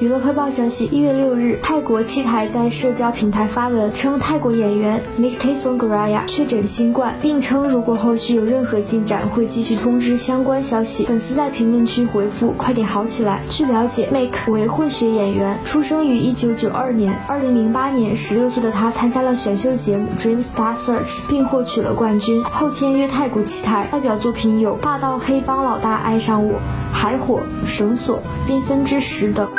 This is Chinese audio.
娱乐快报消息：一月六日，泰国七台在社交平台发文称，泰国演员 Mik t a f o n Graya 确诊新冠，并称如果后续有任何进展，会继续通知相关消息。粉丝在评论区回复：“快点好起来。”据了解，Mik 为混血演员，出生于一九九二年。二零零八年，十六岁的他参加了选秀节目 Dream Star Search，并获取了冠军，后签约泰国七台。代表作品有《霸道黑帮老大爱上我》、《海火》、《绳索》、《缤纷之石》等。